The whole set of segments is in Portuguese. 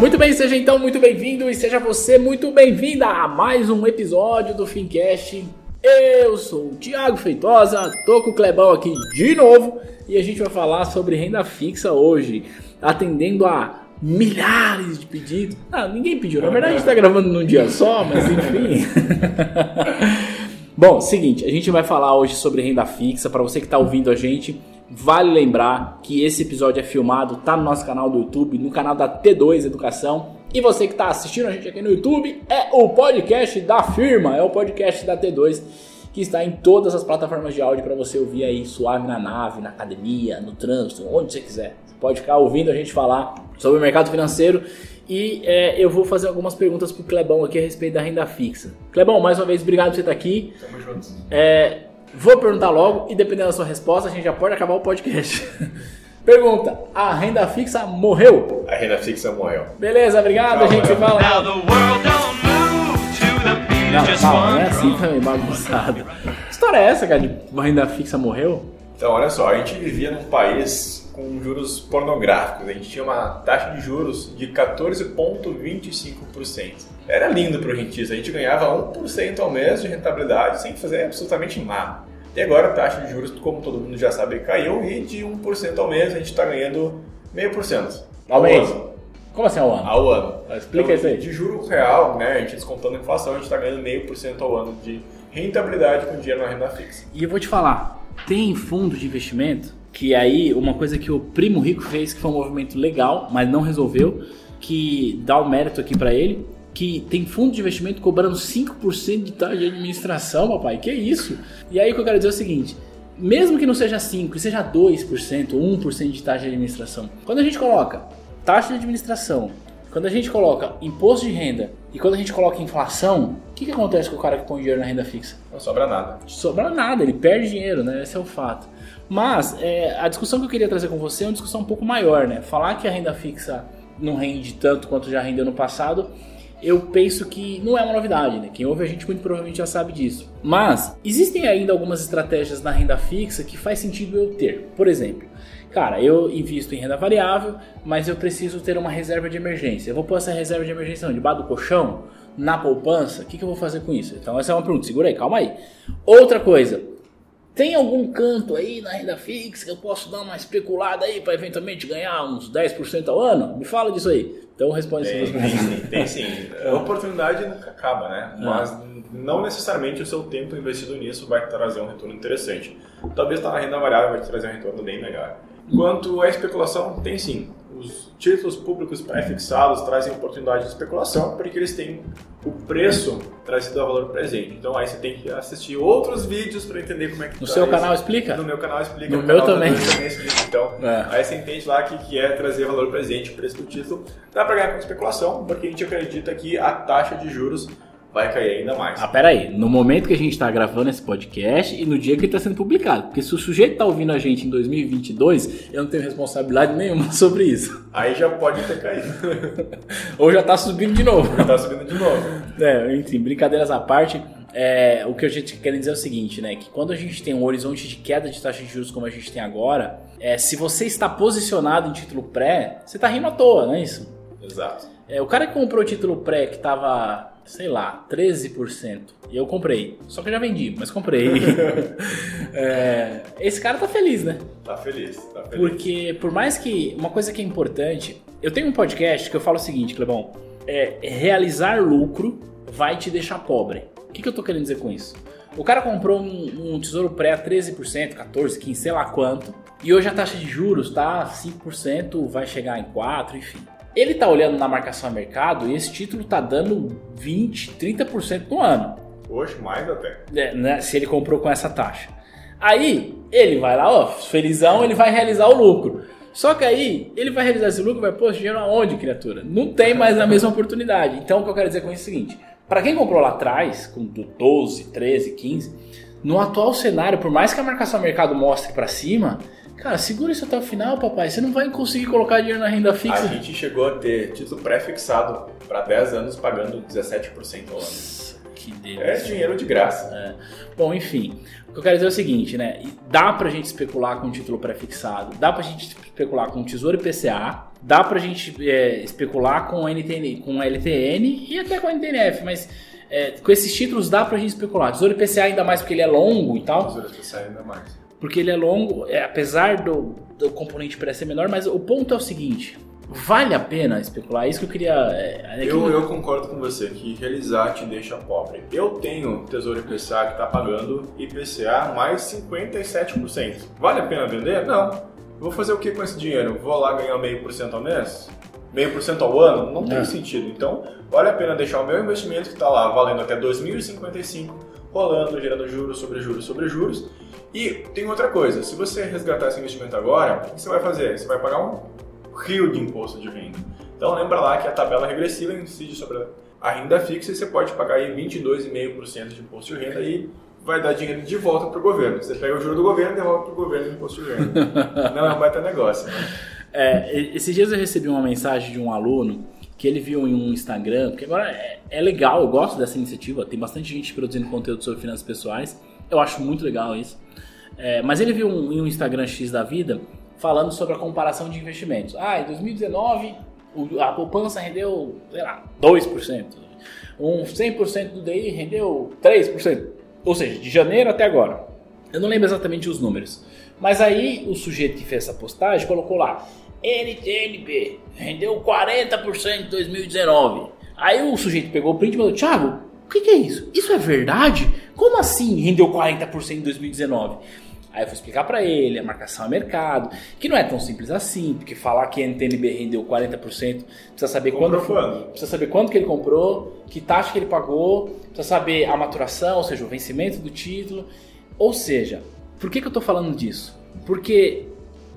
Muito bem, seja então muito bem-vindo e seja você muito bem-vinda a mais um episódio do Fincast. Eu sou o Thiago Feitosa, tô com o Clebão aqui de novo e a gente vai falar sobre renda fixa hoje, atendendo a milhares de pedidos. Ah, ninguém pediu, na verdade a gente tá gravando num dia só, mas enfim. Bom, seguinte, a gente vai falar hoje sobre renda fixa. Para você que está ouvindo a gente, vale lembrar que esse episódio é filmado, tá no nosso canal do YouTube, no canal da T2 Educação. E você que está assistindo a gente aqui no YouTube, é o podcast da firma, é o podcast da T2 que está em todas as plataformas de áudio para você ouvir aí suave na nave, na academia, no trânsito, onde você quiser. Você pode ficar ouvindo a gente falar sobre o mercado financeiro e é, eu vou fazer algumas perguntas pro Clebão aqui a respeito da renda fixa. Clebão, mais uma vez, obrigado por você estar aqui. Tamo juntos. É, vou perguntar logo e dependendo da sua resposta, a gente já pode acabar o podcast. Pergunta: a renda fixa morreu? A renda fixa morreu. Beleza, obrigado, a gente se fala. Não, calma, não é assim também, bagunçado. Que história é essa, cara, de renda fixa morreu? Então, olha só, a gente vivia num país com juros pornográficos. A gente tinha uma taxa de juros de 14,25%. Era lindo para o rentista. A gente ganhava 1% ao mês de rentabilidade sem fazer absolutamente nada. E agora a taxa de juros, como todo mundo já sabe, caiu e de 1% ao mês a gente está ganhando 0,5% Ao mês? ano. Como assim ao ano? Ao ano. Explica isso aí. De juro real, né, a gente descontando a inflação, a gente está ganhando 0,5% ao ano de rentabilidade com dinheiro na renda fixa. E eu vou te falar, tem fundo de investimento que aí uma coisa que o primo rico fez que foi um movimento legal, mas não resolveu, que dá o mérito aqui pra ele, que tem fundo de investimento cobrando 5% de taxa de administração, papai. Que isso? E aí o que eu quero dizer é o seguinte, mesmo que não seja 5, que seja 2% ou 1% de taxa de administração. Quando a gente coloca taxa de administração, quando a gente coloca imposto de renda e quando a gente coloca inflação, o que, que acontece com o cara que põe dinheiro na renda fixa? Não sobra nada. sobra nada, ele perde dinheiro, né? Esse é o fato. Mas é, a discussão que eu queria trazer com você é uma discussão um pouco maior, né? Falar que a renda fixa não rende tanto quanto já rendeu no passado, eu penso que não é uma novidade, né? Quem ouve a gente muito provavelmente já sabe disso. Mas existem ainda algumas estratégias na renda fixa que faz sentido eu ter. Por exemplo, cara, eu invisto em renda variável, mas eu preciso ter uma reserva de emergência. Eu vou pôr essa reserva de emergência debaixo do colchão? Na poupança? O que, que eu vou fazer com isso? Então essa é uma pergunta, segura aí, calma aí. Outra coisa, tem algum canto aí na renda fixa que eu posso dar uma especulada aí para eventualmente ganhar uns 10% ao ano? Me fala disso aí. Então responde Tem, tem perguntas. sim, tem sim. A oportunidade nunca acaba, né? Mas não necessariamente o seu tempo investido nisso vai te trazer um retorno interessante. Talvez estar na renda variável vai te trazer um retorno bem melhor. Quanto à especulação, tem sim. Os títulos públicos pré-fixados trazem oportunidade de especulação porque eles têm o preço trazido a valor presente. Então aí você tem que assistir outros vídeos para entender como é que No tá seu esse- canal explica? No meu canal explica. No no meu também explica. Então, É. aí você entende lá que, que é trazer valor presente, o preço do título. Dá para ganhar com especulação, porque a gente acredita que a taxa de juros vai cair ainda mais. Ah, pera aí. No momento que a gente está gravando esse podcast e no dia que ele está sendo publicado. Porque se o sujeito está ouvindo a gente em 2022, eu não tenho responsabilidade nenhuma sobre isso. Aí já pode ter caído. Ou já está subindo de novo. Já tá subindo de novo. É, enfim, brincadeiras à parte, é, o que a gente quer dizer é o seguinte, né? Que quando a gente tem um horizonte de queda de taxa de juros como a gente tem agora, é, se você está posicionado em título pré, você está rindo à toa, não é isso? Exato. É, o cara que comprou o título pré que tava, sei lá, 13%, e eu comprei. Só que eu já vendi, mas comprei. É, esse cara tá feliz, né? Tá feliz, tá feliz. Porque por mais que uma coisa que é importante, eu tenho um podcast que eu falo o seguinte, Clebão, é realizar lucro vai te deixar pobre. O que, que eu tô querendo dizer com isso? O cara comprou um, um tesouro pré a 13%, 14%, 15%, sei lá quanto, e hoje a taxa de juros tá 5%, vai chegar em 4%, enfim. Ele tá olhando na marcação a mercado e esse título tá dando 20, 30% no ano Hoje mais até. né, né, se ele comprou com essa taxa. Aí ele vai lá, ó, felizão, ele vai realizar o lucro. Só que aí ele vai realizar esse lucro, vai pôr esse dinheiro aonde, criatura? Não tem mais a mesma oportunidade. Então o que eu quero dizer com isso é o seguinte: para quem comprou lá atrás, com do 12, 13, 15, no atual cenário, por mais que a marcação mercado mostre para cima, cara, segura isso até o final, papai. Você não vai conseguir colocar dinheiro na renda A fixa. gente chegou a ter título pré-fixado para 10 anos pagando 17% ao ano. Que É delícia. dinheiro de graça. É. Bom, enfim, o que eu quero dizer é o seguinte, né? Dá pra gente especular com título pré-fixado, dá pra gente especular com Tesouro IPCA, dá pra gente é, especular com NTN, com LTN e até com NTNF, mas é, com esses títulos dá pra gente especular. Tesouro IPCA ainda mais porque ele é longo e tal, Tesouro especial ainda mais. Porque ele é longo, é, apesar do, do componente pré ser menor, mas o ponto é o seguinte, vale a pena especular? É isso que eu queria... É, é que- Eu, eu concordo com você que realizar te deixa pobre. Eu tenho Tesouro IPCA que está pagando IPCA mais 57%. Vale a pena vender? Não. Vou fazer o que com esse dinheiro? Vou lá ganhar meio por cento ao mês? Meio por cento ao ano? Não tem É. sentido. Então, vale a pena deixar o meu investimento que está lá valendo até 2055, rolando, gerando juros sobre juros sobre juros. E tem outra coisa, se você resgatar esse investimento agora, o que você vai fazer? Você vai pagar um rio de imposto de renda. Então lembra lá que a tabela regressiva incide sobre a renda fixa e você pode pagar aí 22,5% de imposto de renda e vai dar dinheiro de volta para o governo. Você pega o juro do governo e devolve para o governo o imposto de renda. Não é um baita negócio. né? É, esses dias eu recebi uma mensagem de um aluno que ele viu em um Instagram, porque agora é, é legal, eu gosto dessa iniciativa, tem bastante gente produzindo conteúdo sobre finanças pessoais, eu acho muito legal isso. É, mas ele viu um, em um Instagram X da vida falando sobre a comparação de investimentos. Ah, em 2019 o- a poupança rendeu, sei lá, 2%. Um 100% do DI rendeu 3%. Ou seja, de janeiro até agora. Eu não lembro exatamente os números. Mas aí o sujeito que fez essa postagem colocou lá: NTNB rendeu 40% em 2019. Aí o sujeito pegou o print e falou: Thiago, o que, que é isso? Isso é verdade? Como assim rendeu 40% em 2019? Aí eu fui explicar pra ele a marcação a mercado, que não é tão simples assim, porque falar que a NTNB rendeu 40%, precisa saber Comprou quando foi- quando? Precisa saber quanto que ele comprou, que taxa que ele pagou, precisa saber a maturação, ou seja, o vencimento do título. Ou seja, por que, que eu tô falando disso? Porque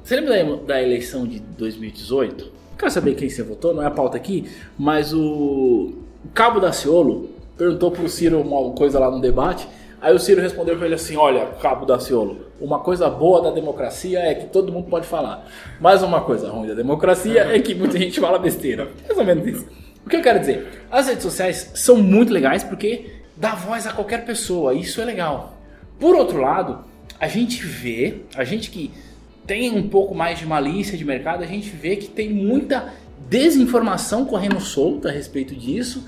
você lembra da, da eleição de 2018? Não quero saber quem você votou, não é a pauta aqui, mas o, o Cabo Daciolo perguntou pro Ciro uma coisa lá no debate. Aí o Ciro respondeu pra ele assim: Olha, Cabo Daciolo, uma coisa boa da democracia é que todo mundo pode falar. Mas uma coisa ruim da democracia é que muita gente fala besteira. Mais ou menos isso. O que eu quero dizer? As redes sociais são muito legais porque dá voz a qualquer pessoa. Isso é legal. Por outro lado, a gente vê, a gente que tem um pouco mais de malícia de mercado, a gente vê que tem muita desinformação correndo solta a respeito disso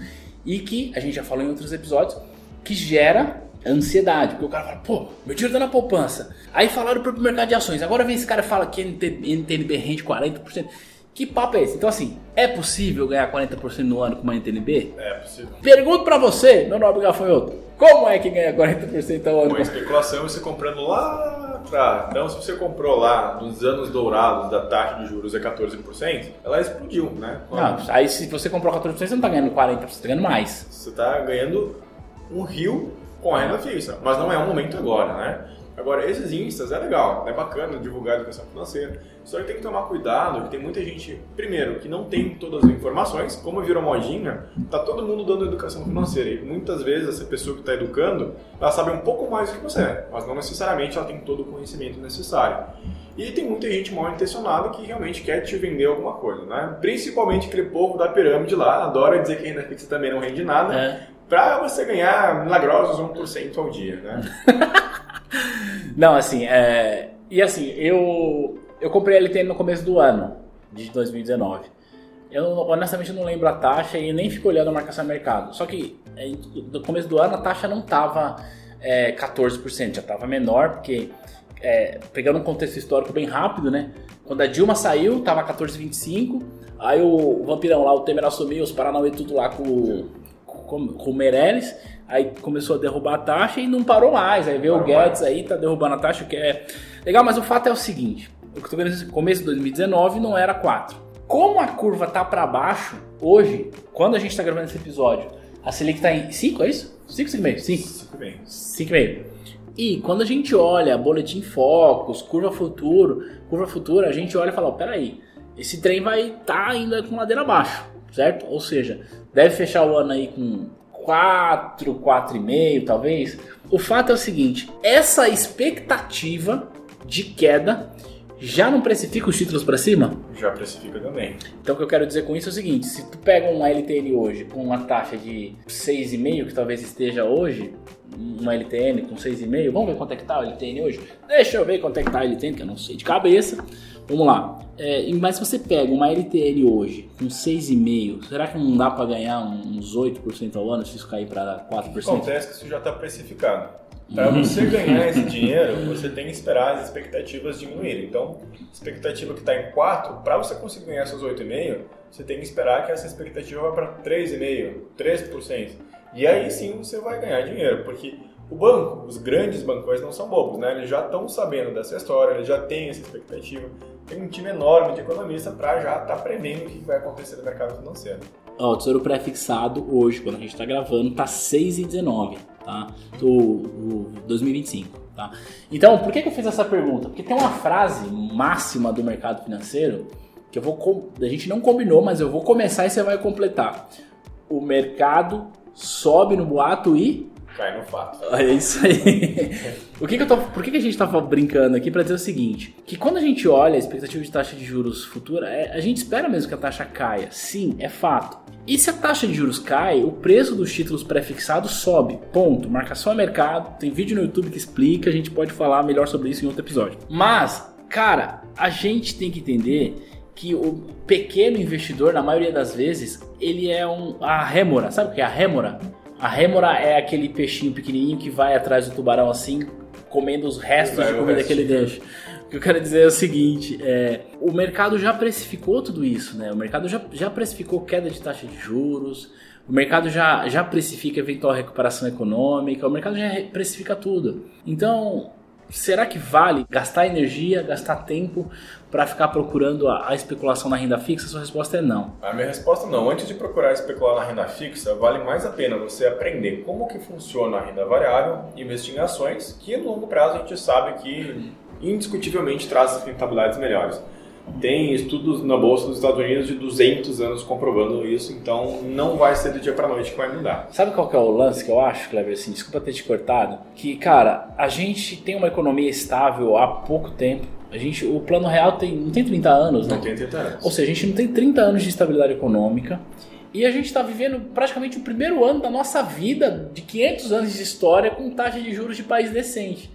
e que, a gente já falou em outros episódios, que gera ansiedade. Porque o cara fala, pô, meu dinheiro tá na poupança. Aí falaram pro mercado de ações. Agora vem esse cara e fala que NT NTNB rende 40%. Que papo é esse? Então assim, é possível ganhar 40% no ano com uma NTNB? É possível. Pergunto pra você, meu nobre gafanhoto, como é que ganha 40% ao ano? Com a especulação você comprando lá Então, se você comprou lá nos anos dourados da taxa de juros é 14%, ela explodiu, né? Não, aí se você comprou 14%, você não tá ganhando 40%, você tá ganhando mais. Você está ganhando um rio com a renda fixa, mas não é o momento agora, né? Agora, esses instas é legal, é bacana divulgar a educação financeira, só que tem que tomar cuidado, que tem muita gente, primeiro, que não tem todas as informações, como virou modinha, tá todo mundo dando educação financeira, e muitas vezes essa pessoa que está educando, ela sabe um pouco mais do que você, mas não necessariamente ela tem todo o conhecimento necessário. E tem muita gente mal intencionada que realmente quer te vender alguma coisa, né? Principalmente aquele povo da pirâmide lá, adora dizer que renda fixa também não rende nada, É. Pra você ganhar milagrosos 1% ao dia, né? Não, assim, é... E assim, eu, eu comprei a LTN no começo do ano, de 2019. Eu honestamente não lembro a taxa e nem fico olhando a marcação a mercado. Só que é, no começo do ano a taxa não estava é, 14%, já estava menor, porque é, pegando um contexto histórico bem rápido, né? Quando a Dilma saiu, tava 14,25. Aí o, o vampirão lá, o Temer assumiu, os Paranauê tudo lá com, com, com o Meirelles. Aí começou a derrubar a taxa e não parou mais. Aí veio o Guedes aí, tá derrubando a taxa, que é legal. Mas o fato é o seguinte: o que eu tô querendo dizer, começo de 2019 não era 4. Como a curva tá para baixo, hoje, quando a gente tá gravando esse episódio, a Selic tá em 5, é isso? 5, 5,5? 5. Super bem. 5,5. E quando a gente olha boletim focos, curva futuro, curva futura, a gente olha e fala, ó, peraí, esse trem vai estar ainda com ladeira abaixo, certo? Ou seja, deve fechar o ano aí com 4, 4,5 talvez. O fato é o seguinte, essa expectativa de queda já não precifica os títulos para cima? Já precifica também. Então o que eu quero dizer com isso é o seguinte, se tu pega um LTN hoje com uma taxa de 6,5, que talvez esteja hoje, uma LTN com 6,5, vamos ver quanto é que tá o LTN hoje? Deixa eu ver quanto é que tá o LTN, que eu não sei de cabeça. Vamos lá. É, mas se você pega uma LTN hoje com 6,5, será que não dá para ganhar uns 8% ao ano se isso cair para 4%? Acontece que isso já está precificado. Para você ganhar esse dinheiro, você tem que esperar as expectativas diminuírem. Então, expectativa que está em 4, para você conseguir ganhar seus 8,5, você tem que esperar que essa expectativa vá para 3,5%, 3%. E aí sim você vai ganhar dinheiro, porque o banco, os grandes bancões não são bobos, né? Eles já estão sabendo dessa história, eles já têm essa expectativa. Tem um time enorme de economista para já estar prevendo o que vai acontecer no mercado financeiro. Ó, o tesouro pré-fixado hoje, quando a gente está gravando, tá 6,19, tá? Do, do 2025, tá? Então, por que, que eu fiz essa pergunta? Porque tem uma frase máxima do mercado financeiro que eu vou a gente não combinou, mas eu vou começar e você vai completar. O mercado sobe no boato e Cai no fato. é isso aí. o que que eu tô, por que, que a gente tá brincando aqui para dizer o seguinte? Que quando a gente olha a expectativa de taxa de juros futura, é- a gente espera mesmo que a taxa caia. Sim, é fato. E se a taxa de juros cai, o preço dos títulos pré-fixados sobe. Ponto. Marcação a mercado. Tem vídeo no YouTube que explica. A gente pode falar melhor sobre isso em outro episódio. Mas, cara, a gente tem que entender que o pequeno investidor, na maioria das vezes, ele é um a rêmora. Sabe o que é a rêmora? A rêmora é aquele peixinho pequenininho que vai atrás do tubarão assim, comendo os restos Vai de comida que ele deixa. O que eu quero dizer é o seguinte, é, o mercado já precificou tudo isso, né? O mercado já, já precificou queda de taxa de juros, o mercado já, já precifica eventual recuperação econômica, o mercado já re- precifica tudo. Então, será que vale gastar energia, gastar tempo para ficar procurando a, a especulação na renda fixa? Sua resposta é não. A minha resposta não. Antes de procurar especular na renda fixa, vale mais a pena você aprender como que funciona a renda variável, investir em ações, que no longo prazo a gente sabe que indiscutivelmente traz rentabilidades melhores. Tem estudos na Bolsa dos Estados Unidos de 200 anos comprovando isso, então não vai ser do dia para noite que vai mudar. Sabe qual que é o lance que eu acho, Cleber? Assim, desculpa ter te cortado. Que, cara, a gente tem uma economia estável há pouco tempo. A gente, o plano real tem, não tem 30 anos, né? Não tem 30 anos. Ou seja, a gente não tem 30 anos de estabilidade econômica e a gente está vivendo praticamente o primeiro ano da nossa vida de 500 anos de história com taxa de juros de país decente.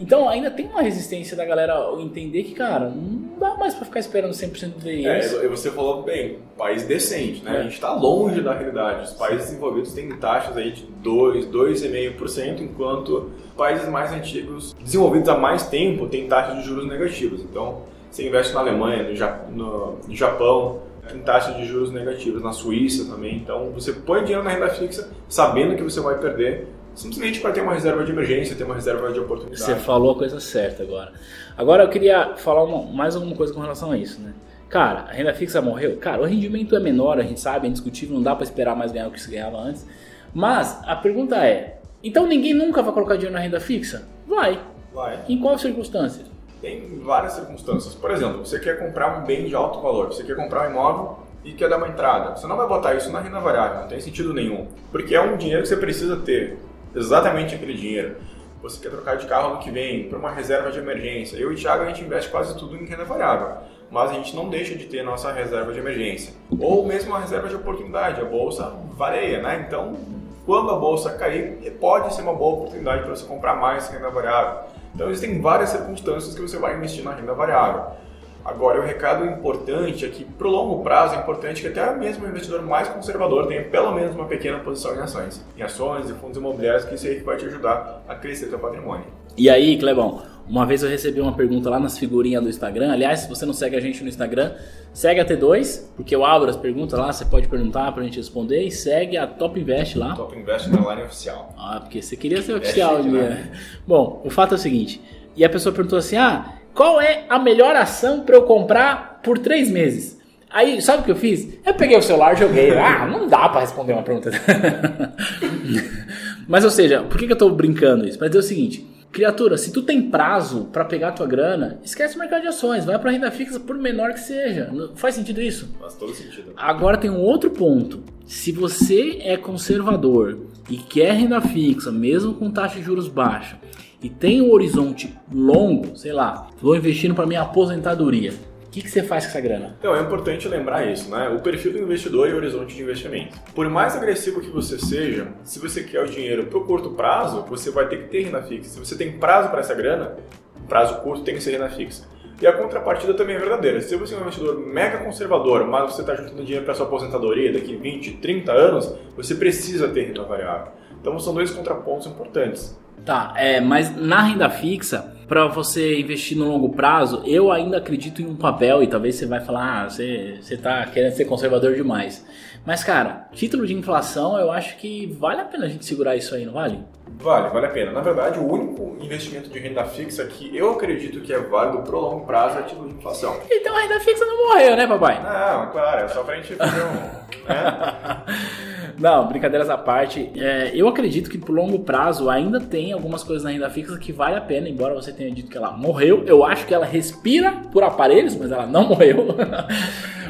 Então ainda tem uma resistência da galera entender que, cara, não dá mais para ficar esperando 100% do É, isso. e você falou bem, país decente, né? É. A gente está longe da realidade. Os países desenvolvidos têm taxas aí de 2, 2,5%, enquanto países mais antigos, desenvolvidos há mais tempo, têm taxas de juros negativas. Então, você investe na Alemanha, no- no Japão, tem taxas de juros negativas, na Suíça também. Então, você põe dinheiro na renda fixa, sabendo que você vai perder, simplesmente para ter uma reserva de emergência, ter uma reserva de oportunidade. Você falou a coisa certa agora. Agora eu queria falar uma- mais alguma coisa com relação a isso, né? Cara, a renda fixa morreu? Cara, o rendimento é menor, a gente sabe, é indiscutível, não dá pra esperar mais ganhar o que se ganhava antes. Mas a pergunta é: então ninguém nunca vai colocar dinheiro na renda fixa? Vai. Vai. Em qual circunstância? Tem várias circunstâncias. Por exemplo, você quer comprar um bem de alto valor, você quer comprar um imóvel e quer dar uma entrada. Você não vai botar isso na renda variável, não tem sentido nenhum. Porque é um dinheiro que você precisa ter, exatamente aquele dinheiro. Você quer trocar de carro no que vem, para uma reserva de emergência. Eu e o Thiago, a gente investe quase tudo em renda variável. Mas a gente não deixa de ter nossa reserva de emergência. Ou mesmo uma reserva de oportunidade. A bolsa varia, né? Então, quando a bolsa cair, pode ser uma boa oportunidade para você comprar mais renda variável. Então existem várias circunstâncias que você vai investir na renda variável. Agora, o recado importante é que, para o longo prazo, é importante que até mesmo o investidor mais conservador tenha pelo menos uma pequena posição em ações. Em ações e fundos imobiliários, que isso aí vai te ajudar a crescer seu patrimônio. E aí, Clebão, uma vez eu recebi uma pergunta lá nas figurinhas do Instagram. Aliás, se você não segue a gente no Instagram, segue a T2, porque eu abro as perguntas lá, você pode perguntar pra gente responder. E segue a Top Invest lá. Top Invest na line oficial. Ah, porque você queria ser oficial, né? Bom, o fato é o seguinte. E a pessoa perguntou assim: ah, qual é a melhor ação para eu comprar por três meses? Aí, sabe o que eu fiz? Eu peguei o celular e joguei. Ah, não dá para responder uma pergunta. Mas, ou seja, por que, que eu tô brincando isso? Pra dizer o seguinte: Criatura, se tu tem prazo pra pegar a tua grana, esquece o mercado de ações, vai pra renda fixa por menor que seja. Faz sentido isso? Faz todo sentido. Agora tem um outro ponto. Se você é conservador e quer renda fixa, mesmo com taxa de juros baixa, e tem um horizonte longo, sei lá, vou investindo para minha aposentadoria. O que, que você faz com essa grana? Então, é importante lembrar isso, né? O perfil do investidor e o horizonte de investimento. Por mais agressivo que você seja, se você quer o dinheiro para o curto prazo, você vai ter que ter renda fixa. Se você tem prazo para essa grana, prazo curto tem que ser renda fixa. E a contrapartida também é verdadeira. Se você é um investidor mega conservador, mas você está juntando dinheiro para sua aposentadoria daqui 20, 30 anos, você precisa ter renda variável. Então são dois contrapontos importantes. Tá, é, mas na renda fixa, para você investir no longo prazo, eu ainda acredito em um papel, e talvez você vai falar, ah, você, você tá querendo ser conservador demais. Mas, cara, título de inflação, eu acho que vale a pena a gente segurar isso aí, não vale? Vale, vale a pena. Na verdade, o único investimento de renda fixa que eu acredito que é válido pro longo prazo é título de inflação. Então a renda fixa não morreu, né, papai? Não, claro, é só pra gente fazer um. né? Não, brincadeiras à parte. é, eu acredito que por longo prazo ainda tem algumas coisas na renda fixa que vale a pena, embora você tenha dito que ela morreu. Eu acho que ela respira por aparelhos, mas ela não morreu.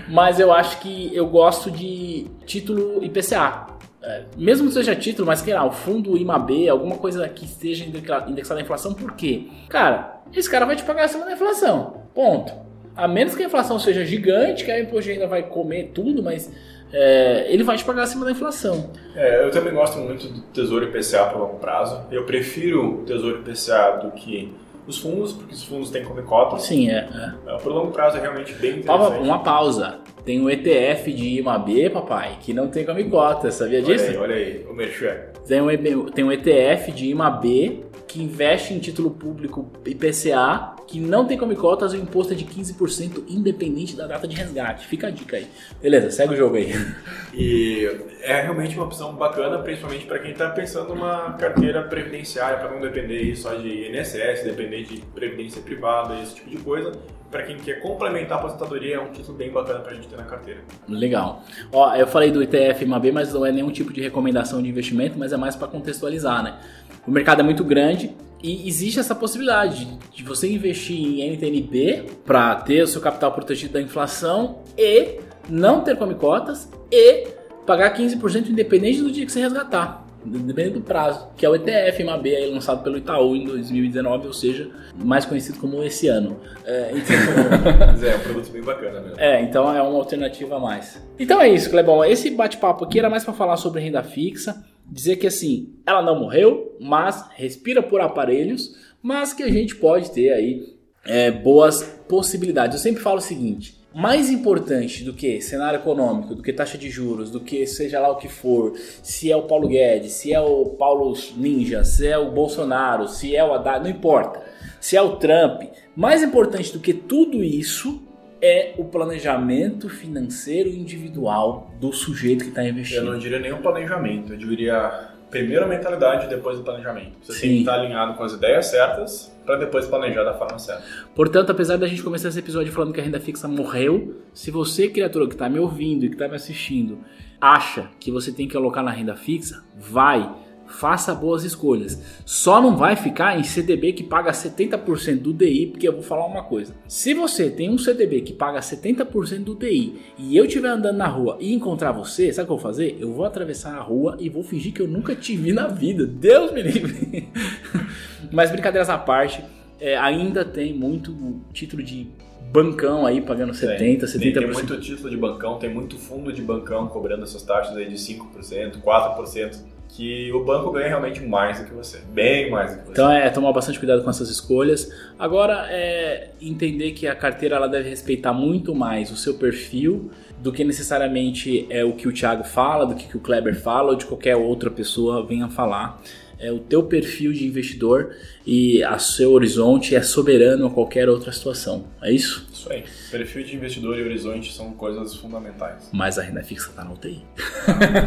mas eu acho que eu gosto de título IPCA. É, mesmo que seja título, mas que lá, o fundo IMAB, alguma coisa que esteja indexa- indexada à inflação, por quê? Cara, esse cara vai te pagar acima da inflação. Ponto. A menos que a inflação seja gigante, que aí o imposto renda vai comer tudo, mas é, ele vai te pagar acima da inflação. É, eu também gosto muito do Tesouro IPCA para longo prazo. Eu prefiro o Tesouro IPCA do que os fundos, porque os fundos têm como cota. Sim, é. é. É, Por longo prazo é realmente bem interessante. Uma pausa. Tem um ETF de IMAB, papai, que não tem comicota, sabia Olha disso? aí, olha aí, o Merchan. Tem um, tem um ETF de IMAB que investe em título público IPCA que não tem comicotas e o imposto é de 15% independente da data de resgate. Fica a dica aí. Beleza, segue o jogo aí. E é realmente uma opção bacana, principalmente para quem está pensando numa carteira previdenciária, para não depender só de INSS, depender de previdência privada, esse tipo de coisa. Para quem quer complementar a aposentadoria, é um título bem bacana para a gente ter na carteira. Legal. Ó, eu falei do ETF IMAB, mas não é nenhum tipo de recomendação de investimento, mas é mais para contextualizar, né? O mercado é muito grande e existe essa possibilidade de, você investir em NTNB para ter o seu capital protegido da inflação e não ter comicotas e pagar 15% independente do dia que você resgatar. Dependendo do prazo, que é o ETF IMAB aí lançado pelo Itaú em 2019, ou seja, mais conhecido como esse ano. É, então, é um produto bem bacana mesmo. é, então é uma alternativa a mais. Então é isso, Clebão. Esse bate-papo aqui era mais para falar sobre renda fixa, dizer que assim, ela não morreu, mas respira por aparelhos, mas que a gente pode ter aí é, boas possibilidades. Eu sempre falo o seguinte: mais importante do que cenário econômico, do que taxa de juros, do que seja lá o que for, se é o Paulo Guedes, se é o Paulo Ninja, se é o Bolsonaro, se é o Haddad, não importa. Se é o Trump, mais importante do que tudo isso é o planejamento financeiro individual do sujeito que está Eu investindo. não diria o planejamento, eu diria primeiro a mentalidade e depois o planejamento. Você tem Sim. que estar alinhado com as ideias certas para depois planejar da forma certa. Portanto, apesar da gente começar esse episódio falando que a renda fixa morreu, se você, criatura que está me ouvindo e que está me assistindo, acha que você tem que alocar na renda fixa, vai, faça boas escolhas. Só não vai ficar em CDB que paga 70% do DI, porque eu vou falar uma coisa. Se você tem um CDB que paga 70% do DI e eu estiver andando na rua e encontrar você, sabe o que eu vou fazer? Eu vou atravessar a rua e vou fingir que eu nunca te vi na vida. Deus me livre. Mas brincadeiras à parte, é, ainda tem muito título de bancão aí pagando 70, 70%. Tem, tem muito título de bancão, tem muito fundo de bancão cobrando essas taxas aí de 5%, 4%, que o banco ganha realmente mais do que você, bem mais do que você. Então é tomar bastante cuidado com essas escolhas. Agora é entender que a carteira ela deve respeitar muito mais o seu perfil do que necessariamente é o que o Thiago fala, do que, o Kleber fala ou de qualquer outra pessoa venha falar. É o teu perfil de investidor e a seu horizonte é soberano a qualquer outra situação. É isso? Isso aí. Perfil de investidor e horizonte são coisas fundamentais. Mas a renda fixa está na UTI.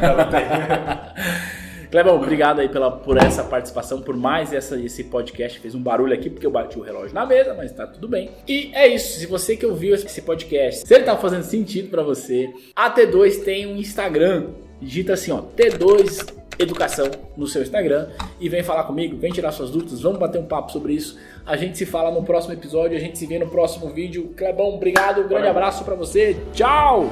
Ela tem- Clebão, obrigado aí pela, por essa participação, por mais essa, esse podcast. Fez um barulho aqui porque eu bati o relógio na mesa, mas tá tudo bem. E é isso. Se você que ouviu esse podcast, se ele tá fazendo sentido pra você, a T2 tem um Instagram. Digita assim, ó, T2 Educação no seu Instagram e vem falar comigo, vem tirar suas dúvidas, vamos bater um papo sobre isso. A gente se fala no próximo episódio, a gente se vê no próximo vídeo. Clebão, obrigado, um grande Valeu. abraço pra você. Tchau!